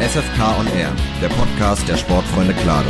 SFK on Air, der Podcast der Sportfreunde Klado.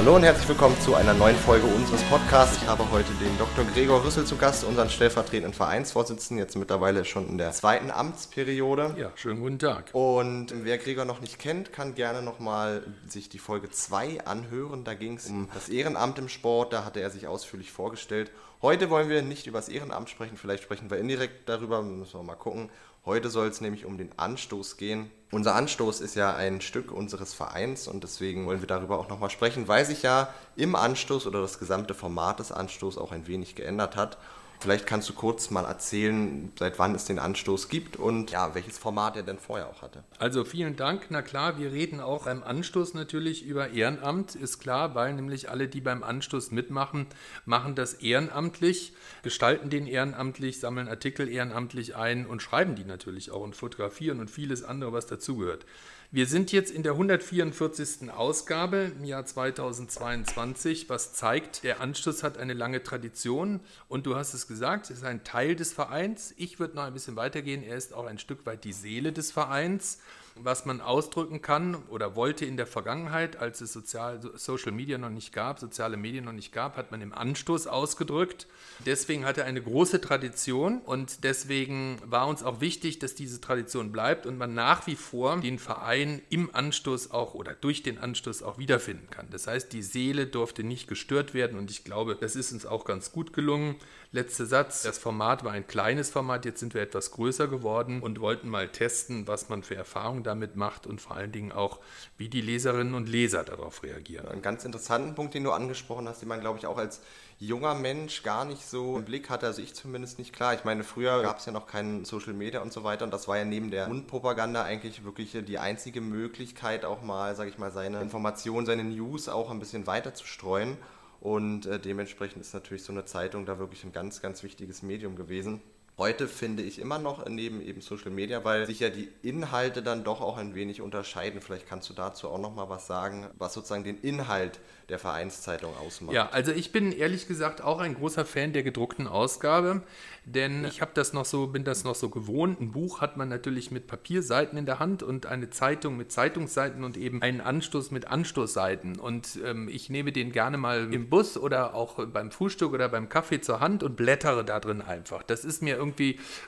Hallo und herzlich willkommen zu einer neuen Folge unseres Podcasts. Ich habe heute den Dr. Gregor Rüssel zu Gast, unseren stellvertretenden Vereinsvorsitzenden, jetzt mittlerweile schon in der zweiten Amtsperiode. Ja, schönen guten Tag. Und wer Gregor noch nicht kennt, kann gerne nochmal sich die Folge 2 anhören. Da ging es um das Ehrenamt im Sport, da hatte er sich ausführlich vorgestellt. Heute wollen wir nicht über das Ehrenamt sprechen, vielleicht sprechen wir indirekt darüber, müssen wir mal gucken. Heute soll es nämlich um den Anstoß gehen. Unser Anstoß ist ja ein Stück unseres Vereins und deswegen wollen wir darüber auch nochmal sprechen, weil sich ja im Anstoß oder das gesamte Format des Anstoßes auch ein wenig geändert hat. Vielleicht kannst du kurz mal erzählen, seit wann es den Anstoß gibt und ja, welches Format er denn vorher auch hatte. Also vielen Dank. Na klar, wir reden auch beim Anstoß natürlich über Ehrenamt, ist klar, weil nämlich alle, die beim Anstoß mitmachen, machen das ehrenamtlich, gestalten den ehrenamtlich, sammeln Artikel ehrenamtlich ein und schreiben die natürlich auch und fotografieren und vieles andere, was dazugehört. Wir sind jetzt in der 144. Ausgabe im Jahr 2022, was zeigt, der Anschluss hat eine lange Tradition und du hast es gesagt, es ist ein Teil des Vereins. Ich würde noch ein bisschen weitergehen, er ist auch ein Stück weit die Seele des Vereins was man ausdrücken kann oder wollte in der Vergangenheit, als es Sozial, Social Media noch nicht gab, soziale Medien noch nicht gab, hat man im Anstoß ausgedrückt. Deswegen hat er eine große Tradition und deswegen war uns auch wichtig, dass diese Tradition bleibt und man nach wie vor den Verein im Anstoß auch oder durch den Anstoß auch wiederfinden kann. Das heißt, die Seele durfte nicht gestört werden und ich glaube, das ist uns auch ganz gut gelungen. Letzter Satz, das Format war ein kleines Format, jetzt sind wir etwas größer geworden und wollten mal testen, was man für Erfahrungen damit macht und vor allen Dingen auch, wie die Leserinnen und Leser darauf reagieren. Einen ganz interessanten Punkt, den du angesprochen hast, den man, glaube ich, auch als junger Mensch gar nicht so im Blick hatte, also ich zumindest nicht klar. Ich meine, früher gab es ja noch keinen Social Media und so weiter und das war ja neben der Mundpropaganda eigentlich wirklich die einzige Möglichkeit, auch mal, sage ich mal, seine Informationen, seine News auch ein bisschen weiter zu streuen. Und äh, dementsprechend ist natürlich so eine Zeitung da wirklich ein ganz, ganz wichtiges Medium gewesen. Heute finde ich immer noch neben eben Social Media, weil sich ja die Inhalte dann doch auch ein wenig unterscheiden. Vielleicht kannst du dazu auch noch mal was sagen, was sozusagen den Inhalt der Vereinszeitung ausmacht. Ja, also ich bin ehrlich gesagt auch ein großer Fan der gedruckten Ausgabe, denn ich habe das noch so, bin das noch so gewohnt. Ein Buch hat man natürlich mit Papierseiten in der Hand und eine Zeitung mit Zeitungsseiten und eben einen Anstoß mit Anstoßseiten. Und ähm, ich nehme den gerne mal im Bus oder auch beim Frühstück oder beim Kaffee zur Hand und blättere da drin einfach. Das ist mir irgendwie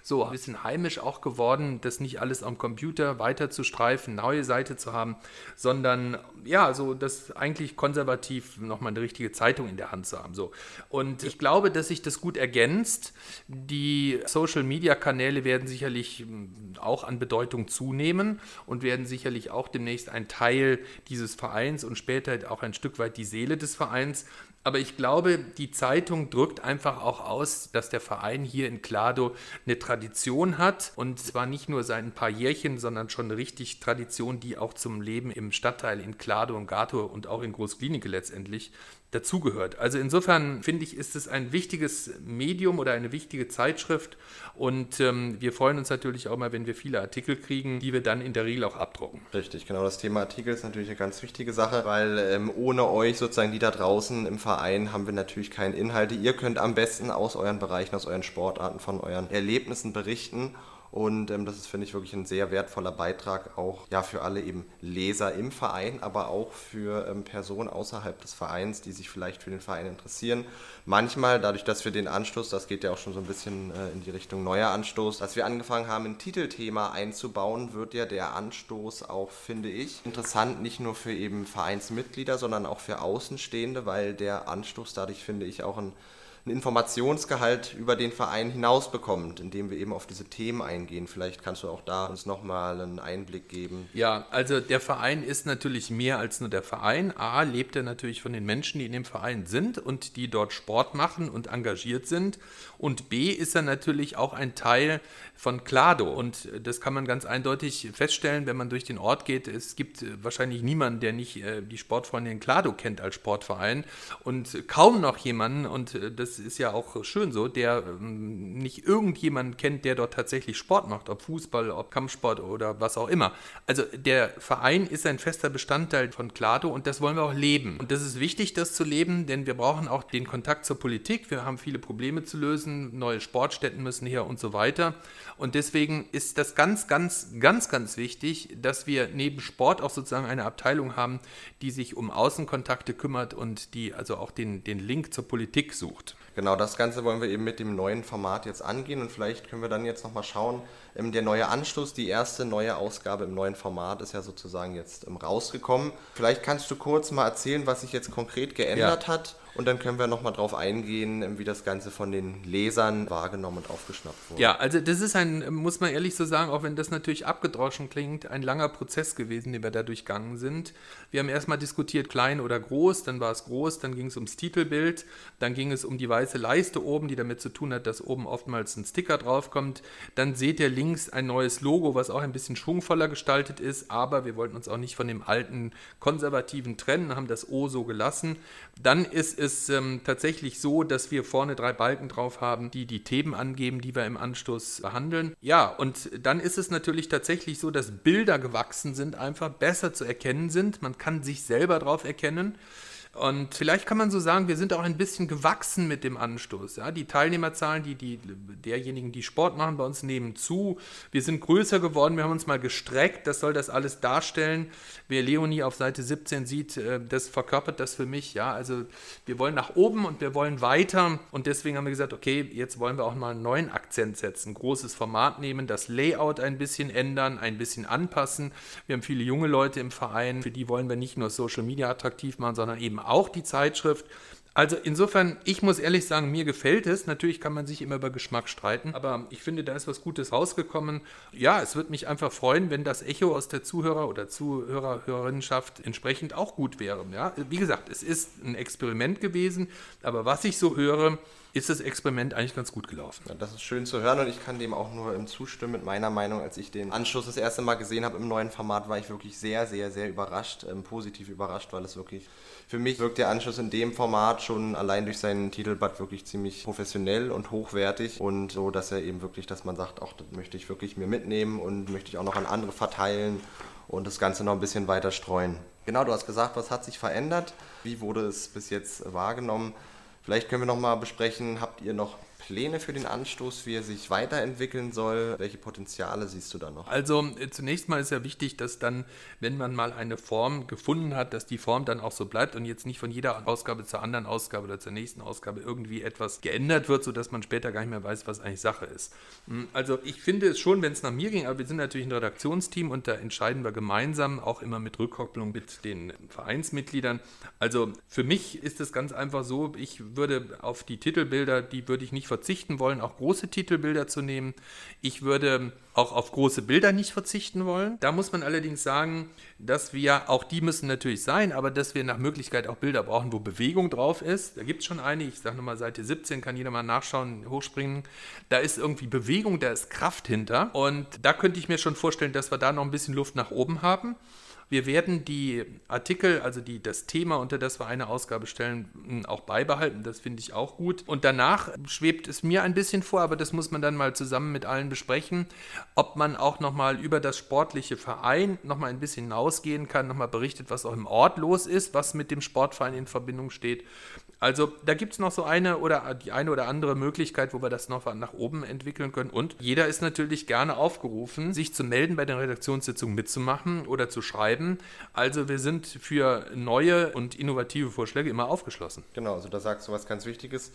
so ein bisschen heimisch auch geworden, das nicht alles am Computer weiter zu streifen, neue Seite zu haben, sondern ja, so das eigentlich konservativ nochmal eine richtige Zeitung in der Hand zu haben. So. Und ich glaube, dass sich das gut ergänzt. Die Social-Media-Kanäle werden sicherlich hm, auch an Bedeutung zunehmen und werden sicherlich auch demnächst ein Teil dieses Vereins und später auch ein Stück weit die Seele des Vereins aber ich glaube, die Zeitung drückt einfach auch aus, dass der Verein hier in Klado eine Tradition hat. Und zwar nicht nur seit ein paar Jährchen, sondern schon richtig Tradition, die auch zum Leben im Stadtteil in Klado und Gato und auch in Großklinike letztendlich dazugehört. Also insofern finde ich, ist es ein wichtiges Medium oder eine wichtige Zeitschrift und ähm, wir freuen uns natürlich auch mal, wenn wir viele Artikel kriegen, die wir dann in der Regel auch abdrucken. Richtig, genau. Das Thema Artikel ist natürlich eine ganz wichtige Sache, weil ähm, ohne euch sozusagen, die da draußen im Verein, haben wir natürlich keine Inhalte. Ihr könnt am besten aus euren Bereichen, aus euren Sportarten, von euren Erlebnissen berichten und ähm, das ist, finde ich, wirklich ein sehr wertvoller Beitrag auch ja, für alle eben Leser im Verein, aber auch für ähm, Personen außerhalb des Vereins, die sich vielleicht für den Verein interessieren. Manchmal, dadurch, dass wir den Anstoß, das geht ja auch schon so ein bisschen äh, in die Richtung neuer Anstoß, dass wir angefangen haben, ein Titelthema einzubauen, wird ja der Anstoß auch, finde ich, interessant, nicht nur für eben Vereinsmitglieder, sondern auch für Außenstehende, weil der Anstoß dadurch, finde ich, auch ein einen Informationsgehalt über den Verein hinaus bekommt, indem wir eben auf diese Themen eingehen. Vielleicht kannst du auch da uns nochmal einen Einblick geben. Ja, also der Verein ist natürlich mehr als nur der Verein. A, lebt er natürlich von den Menschen, die in dem Verein sind und die dort Sport machen und engagiert sind. Und B, ist er natürlich auch ein Teil von Klado. Und das kann man ganz eindeutig feststellen, wenn man durch den Ort geht. Es gibt wahrscheinlich niemanden, der nicht äh, die Sportfreunde in Klado kennt als Sportverein und kaum noch jemanden. Und das das ist ja auch schön so, der ähm, nicht irgendjemand kennt, der dort tatsächlich Sport macht, ob Fußball, ob Kampfsport oder was auch immer. Also der Verein ist ein fester Bestandteil von Klato und das wollen wir auch leben. Und das ist wichtig, das zu leben, denn wir brauchen auch den Kontakt zur Politik. Wir haben viele Probleme zu lösen, neue Sportstätten müssen her und so weiter. Und deswegen ist das ganz, ganz, ganz, ganz wichtig, dass wir neben Sport auch sozusagen eine Abteilung haben, die sich um Außenkontakte kümmert und die also auch den, den Link zur Politik sucht. Genau, das Ganze wollen wir eben mit dem neuen Format jetzt angehen und vielleicht können wir dann jetzt nochmal schauen, ähm, der neue Anschluss, die erste neue Ausgabe im neuen Format ist ja sozusagen jetzt ähm, rausgekommen. Vielleicht kannst du kurz mal erzählen, was sich jetzt konkret geändert ja. hat und dann können wir nochmal drauf eingehen, wie das Ganze von den Lesern wahrgenommen und aufgeschnappt wurde. Ja, also das ist ein, muss man ehrlich so sagen, auch wenn das natürlich abgedroschen klingt, ein langer Prozess gewesen, den wir da durchgangen sind. Wir haben erstmal diskutiert, klein oder groß, dann war es groß, dann ging es ums Titelbild, dann ging es um die weiße Leiste oben, die damit zu tun hat, dass oben oftmals ein Sticker draufkommt. Dann seht ihr links ein neues Logo, was auch ein bisschen schwungvoller gestaltet ist, aber wir wollten uns auch nicht von dem alten konservativen trennen, haben das O so gelassen. Dann ist es ähm, tatsächlich so, dass wir vorne drei Balken drauf haben, die die Themen angeben, die wir im Anstoß behandeln. Ja, und dann ist es natürlich tatsächlich so, dass Bilder gewachsen sind, einfach besser zu erkennen sind. Man kann sich selber drauf erkennen. Und vielleicht kann man so sagen, wir sind auch ein bisschen gewachsen mit dem Anstoß. Ja? Die Teilnehmerzahlen, die, die, derjenigen, die Sport machen, bei uns nehmen zu. Wir sind größer geworden, wir haben uns mal gestreckt. Das soll das alles darstellen. Wer Leonie auf Seite 17 sieht, äh, das verkörpert das für mich. Ja? Also wir wollen nach oben und wir wollen weiter. Und deswegen haben wir gesagt, okay, jetzt wollen wir auch mal einen neuen Akzent setzen. Großes Format nehmen, das Layout ein bisschen ändern, ein bisschen anpassen. Wir haben viele junge Leute im Verein, für die wollen wir nicht nur Social Media attraktiv machen, sondern eben auch die Zeitschrift. Also insofern, ich muss ehrlich sagen, mir gefällt es. Natürlich kann man sich immer über Geschmack streiten, aber ich finde, da ist was Gutes rausgekommen. Ja, es würde mich einfach freuen, wenn das Echo aus der Zuhörer- oder Zuhörer-Hörerinnenschaft entsprechend auch gut wäre. Ja, wie gesagt, es ist ein Experiment gewesen, aber was ich so höre, ist das Experiment eigentlich ganz gut gelaufen. Ja, das ist schön zu hören und ich kann dem auch nur zustimmen mit meiner Meinung. Als ich den Anschluss das erste Mal gesehen habe im neuen Format, war ich wirklich sehr, sehr, sehr überrascht, ähm, positiv überrascht, weil es wirklich, für mich wirkt der Anschluss in dem Format schon allein durch seinen Titelblatt wirklich ziemlich professionell und hochwertig und so, dass er eben wirklich, dass man sagt, auch das möchte ich wirklich mir mitnehmen und möchte ich auch noch an andere verteilen und das Ganze noch ein bisschen weiter streuen. Genau, du hast gesagt, was hat sich verändert? Wie wurde es bis jetzt wahrgenommen? Vielleicht können wir noch mal besprechen, habt ihr noch Pläne für den Anstoß, wie er sich weiterentwickeln soll? Welche Potenziale siehst du da noch? Also äh, zunächst mal ist ja wichtig, dass dann, wenn man mal eine Form gefunden hat, dass die Form dann auch so bleibt und jetzt nicht von jeder Ausgabe zur anderen Ausgabe oder zur nächsten Ausgabe irgendwie etwas geändert wird, sodass man später gar nicht mehr weiß, was eigentlich Sache ist. Hm, also ich finde es schon, wenn es nach mir ging, aber wir sind natürlich ein Redaktionsteam und da entscheiden wir gemeinsam, auch immer mit Rückkopplung mit den Vereinsmitgliedern. Also für mich ist es ganz einfach so, ich würde auf die Titelbilder, die würde ich nicht verzichten wollen, auch große Titelbilder zu nehmen. Ich würde auch auf große Bilder nicht verzichten wollen. Da muss man allerdings sagen, dass wir, auch die müssen natürlich sein, aber dass wir nach Möglichkeit auch Bilder brauchen, wo Bewegung drauf ist. Da gibt es schon eine, ich sage nochmal Seite 17, kann jeder mal nachschauen, hochspringen. Da ist irgendwie Bewegung, da ist Kraft hinter. Und da könnte ich mir schon vorstellen, dass wir da noch ein bisschen Luft nach oben haben. Wir werden die Artikel, also die, das Thema, unter das wir eine Ausgabe stellen, auch beibehalten. Das finde ich auch gut. Und danach schwebt es mir ein bisschen vor, aber das muss man dann mal zusammen mit allen besprechen, ob man auch nochmal über das sportliche Verein nochmal ein bisschen hinausgehen kann, nochmal berichtet, was auch im Ort los ist, was mit dem Sportverein in Verbindung steht. Also da gibt es noch so eine oder die eine oder andere Möglichkeit, wo wir das noch nach oben entwickeln können. Und jeder ist natürlich gerne aufgerufen, sich zu melden, bei den Redaktionssitzungen mitzumachen oder zu schreiben. Also wir sind für neue und innovative Vorschläge immer aufgeschlossen. Genau, also da sagst du was ganz Wichtiges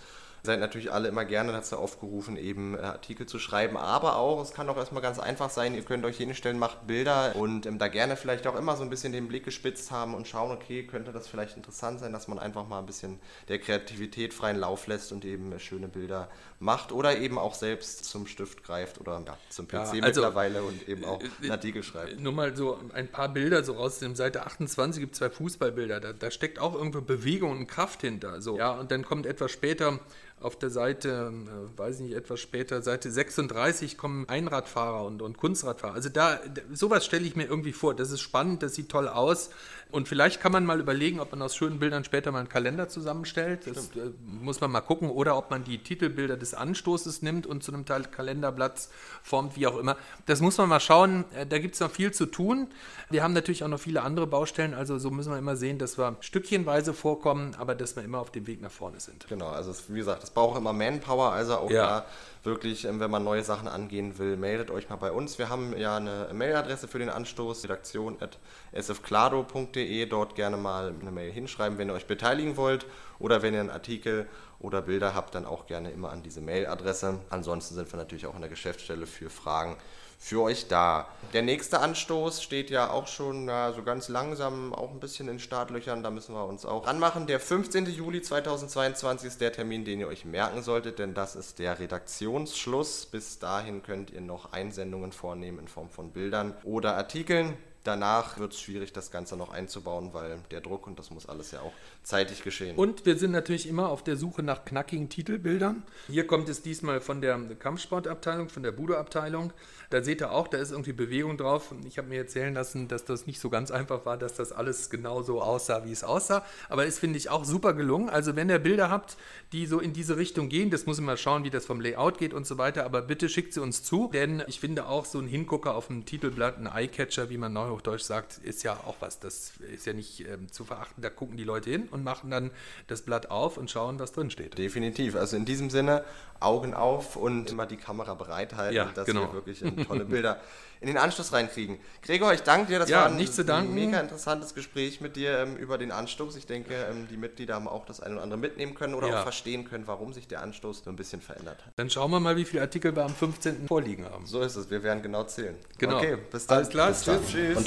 seid natürlich alle immer gerne dazu aufgerufen, eben äh, Artikel zu schreiben. Aber auch, es kann auch erstmal ganz einfach sein, ihr könnt euch hinstellen, macht Bilder und ähm, da gerne vielleicht auch immer so ein bisschen den Blick gespitzt haben und schauen, okay, könnte das vielleicht interessant sein, dass man einfach mal ein bisschen der Kreativität freien Lauf lässt und eben äh, schöne Bilder macht oder eben auch selbst zum Stift greift oder ja, zum PC ja, also, mittlerweile und eben auch äh, einen Artikel schreibt. Nur mal so ein paar Bilder, so aus dem Seite 28 gibt es zwei Fußballbilder, da, da steckt auch irgendwo Bewegung und Kraft hinter. So. Ja, und dann kommt etwas später auf der Seite, äh, weiß ich nicht, etwas später, Seite 36 kommen Einradfahrer und, und Kunstradfahrer. Also da, sowas stelle ich mir irgendwie vor. Das ist spannend, das sieht toll aus. Und vielleicht kann man mal überlegen, ob man aus schönen Bildern später mal einen Kalender zusammenstellt. Das äh, muss man mal gucken. Oder ob man die Titelbilder des Anstoßes nimmt und zu einem Teil Kalenderblatt formt, wie auch immer. Das muss man mal schauen. Äh, da gibt es noch viel zu tun. Wir haben natürlich auch noch viele andere Baustellen. Also so müssen wir immer sehen, dass wir stückchenweise vorkommen, aber dass wir immer auf dem Weg nach vorne sind. Genau, also wie gesagt, es braucht immer Manpower. Also auch ja. da wirklich, ähm, wenn man neue Sachen angehen will, meldet euch mal bei uns. Wir haben ja eine Mailadresse für den Anstoß, redaktion.sfclado.de. Dort gerne mal eine Mail hinschreiben, wenn ihr euch beteiligen wollt oder wenn ihr einen Artikel oder Bilder habt, dann auch gerne immer an diese Mailadresse. Ansonsten sind wir natürlich auch in der Geschäftsstelle für Fragen für euch da. Der nächste Anstoß steht ja auch schon na, so ganz langsam auch ein bisschen in Startlöchern. Da müssen wir uns auch anmachen. Der 15. Juli 2022 ist der Termin, den ihr euch merken solltet, denn das ist der Redaktionsschluss. Bis dahin könnt ihr noch Einsendungen vornehmen in Form von Bildern oder Artikeln. Danach wird es schwierig, das Ganze noch einzubauen, weil der Druck und das muss alles ja auch zeitig geschehen. Und wir sind natürlich immer auf der Suche nach knackigen Titelbildern. Hier kommt es diesmal von der Kampfsportabteilung, von der Budo-Abteilung. Da seht ihr auch, da ist irgendwie Bewegung drauf. Ich habe mir erzählen lassen, dass das nicht so ganz einfach war, dass das alles genau so aussah, wie es aussah. Aber es finde ich auch super gelungen. Also wenn ihr Bilder habt, die so in diese Richtung gehen, das muss mal schauen, wie das vom Layout geht und so weiter. Aber bitte schickt sie uns zu, denn ich finde auch so ein Hingucker auf dem Titelblatt, ein Eyecatcher, wie man neuhochdeutsch sagt, ist ja auch was. Das ist ja nicht ähm, zu verachten. Da gucken die Leute hin und machen dann das Blatt auf und schauen, was drin steht. Definitiv. Also in diesem Sinne, Augen auf und immer die Kamera bereithalten, ja, dass genau. wir wirklich tolle Bilder in den Anschluss reinkriegen. Gregor, ich danke dir. Das ja, war ein, nicht zu danken. mega interessantes Gespräch mit dir ähm, über den Anstoß. Ich denke, ähm, die Mitglieder haben auch das eine oder andere mitnehmen können oder Ja. auch verstehen können, warum sich der Anstoß so ein bisschen verändert hat. Dann schauen wir mal, wie viele Artikel wir am 15. vorliegen haben. So ist es. Wir werden genau zählen. Genau. Okay, bis dann. Alles klar, Bis dann. tschüss. Tschüss. Und